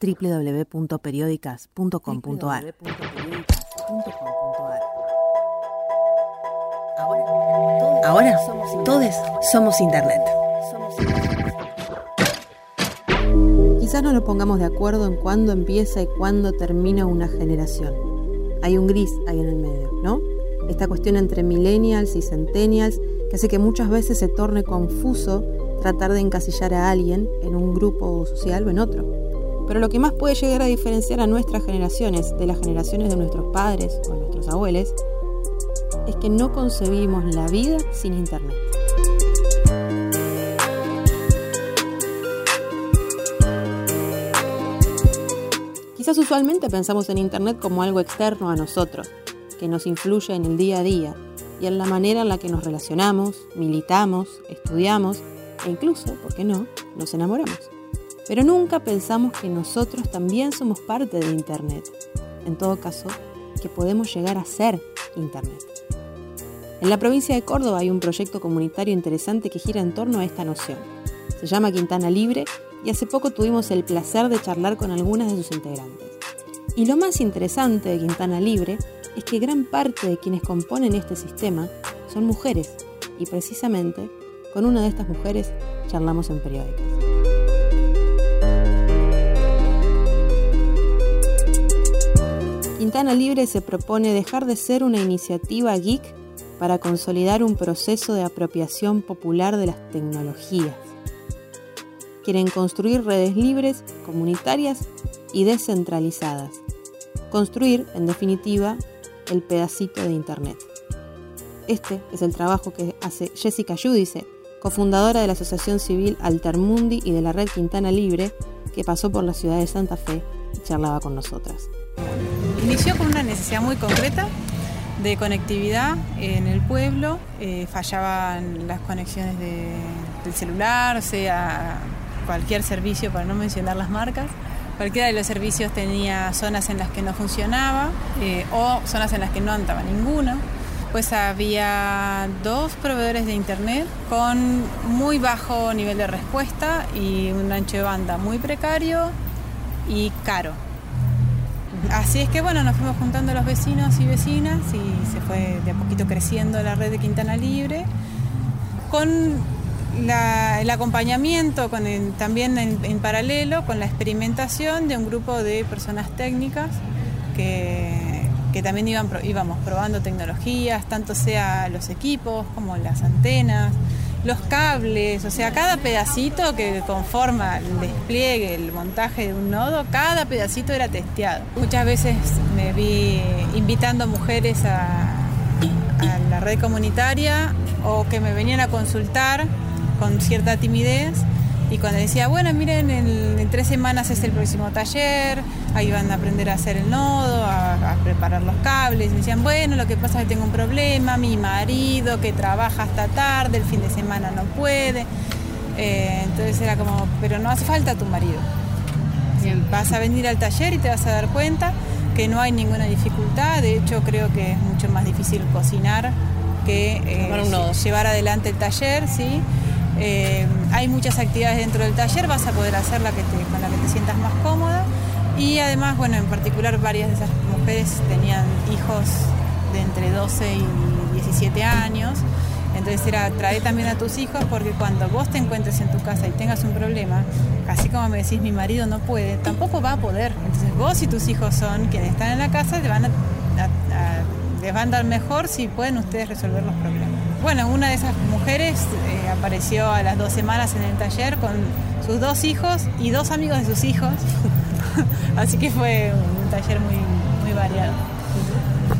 www.periódicas.com.ar. Ahora, todos somos Internet. Quizás no nos pongamos de acuerdo en cuándo empieza y cuándo termina una generación. Hay un gris ahí en el medio, ¿no? Esta cuestión entre millennials y centennials que hace que muchas veces se torne confuso tratar de encasillar a alguien en un grupo social o en otro. Pero lo que más puede llegar a diferenciar a nuestras generaciones de las generaciones de nuestros padres o nuestros abuelos es que no concebimos la vida sin Internet. Quizás usualmente pensamos en Internet como algo externo a nosotros, que nos influye en el día a día y en la manera en la que nos relacionamos, militamos, estudiamos e incluso, ¿por qué no?, nos enamoramos. Pero nunca pensamos que nosotros también somos parte de Internet. En todo caso, que podemos llegar a ser Internet. En la provincia de Córdoba hay un proyecto comunitario interesante que gira en torno a esta noción. Se llama Quintana Libre y hace poco tuvimos el placer de charlar con algunas de sus integrantes. Y lo más interesante de Quintana Libre es que gran parte de quienes componen este sistema son mujeres y precisamente con una de estas mujeres charlamos en periódicos. Quintana Libre se propone dejar de ser una iniciativa geek para consolidar un proceso de apropiación popular de las tecnologías. Quieren construir redes libres, comunitarias y descentralizadas. Construir, en definitiva, el pedacito de Internet. Este es el trabajo que hace Jessica Judice, cofundadora de la Asociación Civil Altermundi y de la Red Quintana Libre, que pasó por la ciudad de Santa Fe y charlaba con nosotras. Inició con una necesidad muy concreta de conectividad en el pueblo, eh, fallaban las conexiones del celular, sea, cualquier servicio, para no mencionar las marcas. Cualquiera de los servicios tenía zonas en las que no funcionaba eh, o zonas en las que no andaba ninguno. Pues había dos proveedores de internet con muy bajo nivel de respuesta y un ancho de banda muy precario y caro. Así es que bueno, nos fuimos juntando los vecinos y vecinas y se fue de a poquito creciendo la red de Quintana Libre con el acompañamiento también en, paralelo con la experimentación de un grupo de personas técnicas que, que también iban, íbamos probando tecnologías, tanto sea los equipos como las antenas, los cables, o sea, cada pedacito que conforma el despliegue, el montaje de un nodo, cada pedacito era testeado. Muchas veces me vi invitando mujeres a, a la red comunitaria o que me venían a consultar con cierta timidez y cuando decía, bueno, miren, en, tres semanas es el próximo taller, ahí van a aprender a hacer el nodo, a, preparar los cables. Y me decían, bueno, lo que pasa es que tengo un problema, mi marido que trabaja hasta tarde, el fin de semana no puede. Eh, entonces era como, pero no hace falta tu marido. Vas a venir al taller y te vas a dar cuenta que no hay ninguna dificultad. De hecho, creo que es mucho más difícil cocinar que eh, llevar adelante el taller, ¿sí? Eh, hay muchas actividades dentro del taller, vas a poder hacer la que con la que te sientas más cómoda. Y además, bueno, en particular varias de esas mujeres tenían hijos de entre 12 y 17 años. Entonces era trae también a tus hijos porque cuando vos te encuentres en tu casa y tengas un problema, así como me decís mi marido no puede, tampoco va a poder. Entonces vos y tus hijos son quienes están en la casa, a, les van a dar mejor si pueden ustedes resolver los problemas. Bueno, una de esas mujeres eh, apareció a las dos semanas en el taller con sus dos hijos y dos amigos de sus hijos. Así que fue un taller muy, variado.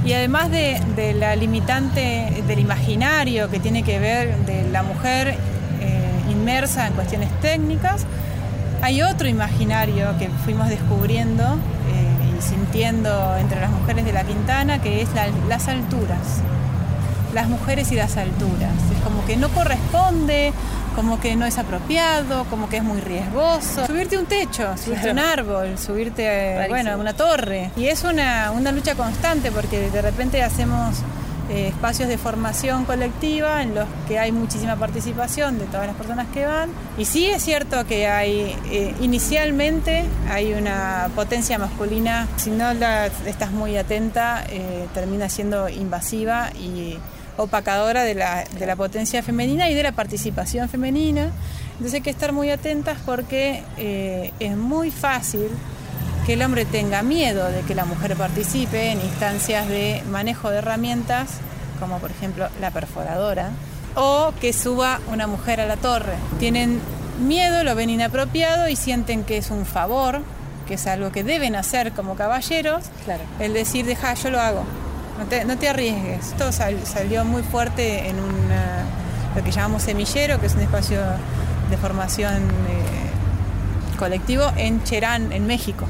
Y además de, la limitante del imaginario que tiene que ver de la mujer eh, inmersa en cuestiones técnicas, hay otro imaginario que fuimos descubriendo eh, y sintiendo entre las mujeres de la Quintana, que es las alturas las mujeres y las alturas. Es como que no corresponde, como que no es apropiado, como que es muy riesgoso. Subirte a un techo, subirte a un árbol, subirte bueno, a una torre. Y es una, lucha constante porque de repente hacemos eh, espacios de formación colectiva en los que hay muchísima participación de todas las personas que van. Y sí es cierto que hay, eh, inicialmente hay una potencia masculina, si no la, estás muy atenta, eh, termina siendo invasiva y opacadora de la, de la potencia femenina y de la participación femenina. Entonces hay que estar muy atentas porque es muy fácil que el hombre tenga miedo de que la mujer participe en instancias de manejo de herramientas, como por ejemplo la perforadora, o que suba una mujer a la torre. Tienen miedo, lo ven inapropiado y sienten que es un favor, que es algo que deben hacer como caballeros, claro. el decir, deja, yo lo hago, no te, no te arriesgues. Esto salió muy fuerte en lo que llamamos semillero, que es un espacio de formación eh, colectivo en Cherán, en México.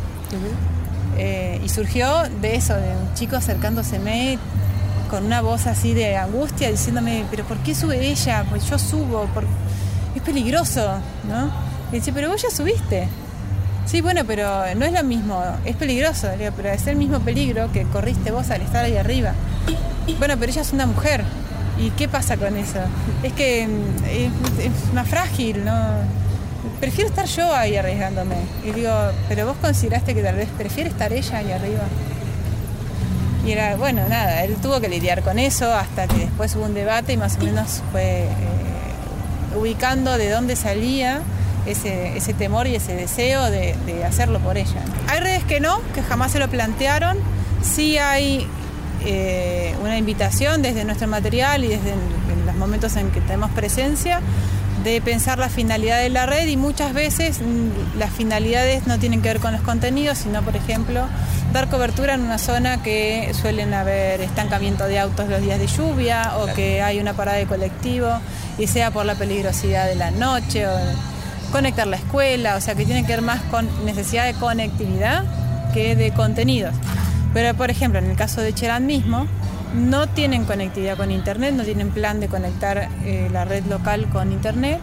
Eh, y surgió de eso, de un chico acercándoseme con una voz así de angustia, diciéndome, pero ¿por qué sube ella? Pues yo subo, es peligroso, ¿no? Y dice, pero vos ya subiste. Sí, bueno, pero no es lo mismo, es peligroso, pero es el mismo peligro que corriste vos al estar ahí arriba. Bueno, pero ella es una mujer. ¿Y qué pasa con eso? Es que mm, es más frágil, ¿no? prefiero estar yo ahí arriesgándome. Y digo, pero vos consideraste que tal vez prefiere estar ella ahí arriba. Y era, bueno, nada, él tuvo que lidiar con eso hasta que después hubo un debate y más o menos fue eh, ubicando de dónde salía ese, ese, temor y ese deseo de, hacerlo por ella. Hay redes que no, que jamás se lo plantearon. Sí hay eh, una invitación desde nuestro material y desde en los momentos en que tenemos presencia de pensar la finalidad de la red y muchas veces mm, las finalidades no tienen que ver con los contenidos, sino por ejemplo dar cobertura en una zona que suelen haber estancamiento de autos los días de lluvia o que hay una parada de colectivo y sea por la peligrosidad de la noche o conectar la escuela, o sea que tiene que ver más con necesidad de conectividad que de contenidos. Pero por ejemplo en el caso de Cherán mismo, no tienen conectividad con Internet, no tienen plan de conectar eh, la red local con Internet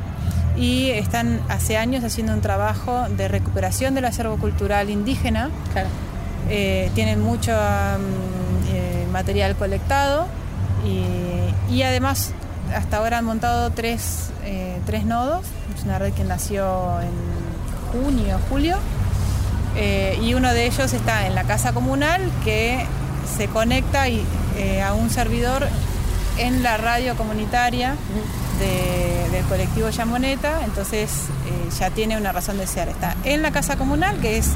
y están hace años haciendo un trabajo de recuperación del acervo cultural indígena. Eh, tienen mucho mm, eh, material colectado y, además hasta ahora han montado tres, tres, nodos. Es una red que nació en junio, julio. y uno de ellos está en la casa comunal que se conecta y, eh, a un servidor en la radio comunitaria del colectivo Yamoneta, entonces eh, ya tiene una razón de ser. Está en la casa comunal, que es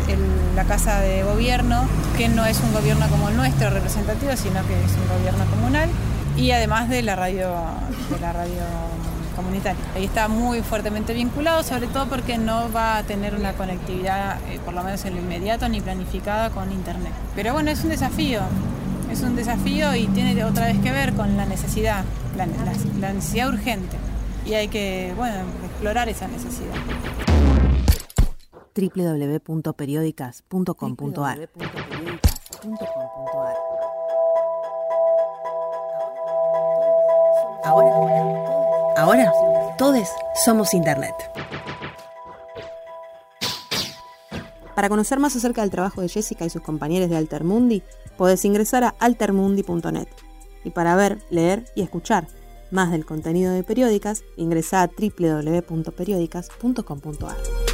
la casa de gobierno, que no es un gobierno como el nuestro representativo, sino que es un gobierno comunal, y además de la radio, de la radio comunitaria. Ahí está muy fuertemente vinculado, sobre todo porque no va a tener una conectividad, eh, por lo menos en lo inmediato, ni planificada con Internet. Pero bueno, es un desafío, es un desafío y tiene otra vez que ver con la necesidad, la, necesidad urgente. Y hay que, bueno, explorar esa necesidad www.periódicas.com.ar Ahora, todos somos Internet. Para conocer más acerca del trabajo de Jessica y sus compañeros de Altermundi, podés ingresar a altermundi.net. Y para ver, leer y escuchar más del contenido de Periódicas, ingresa a www.periódicas.com.ar.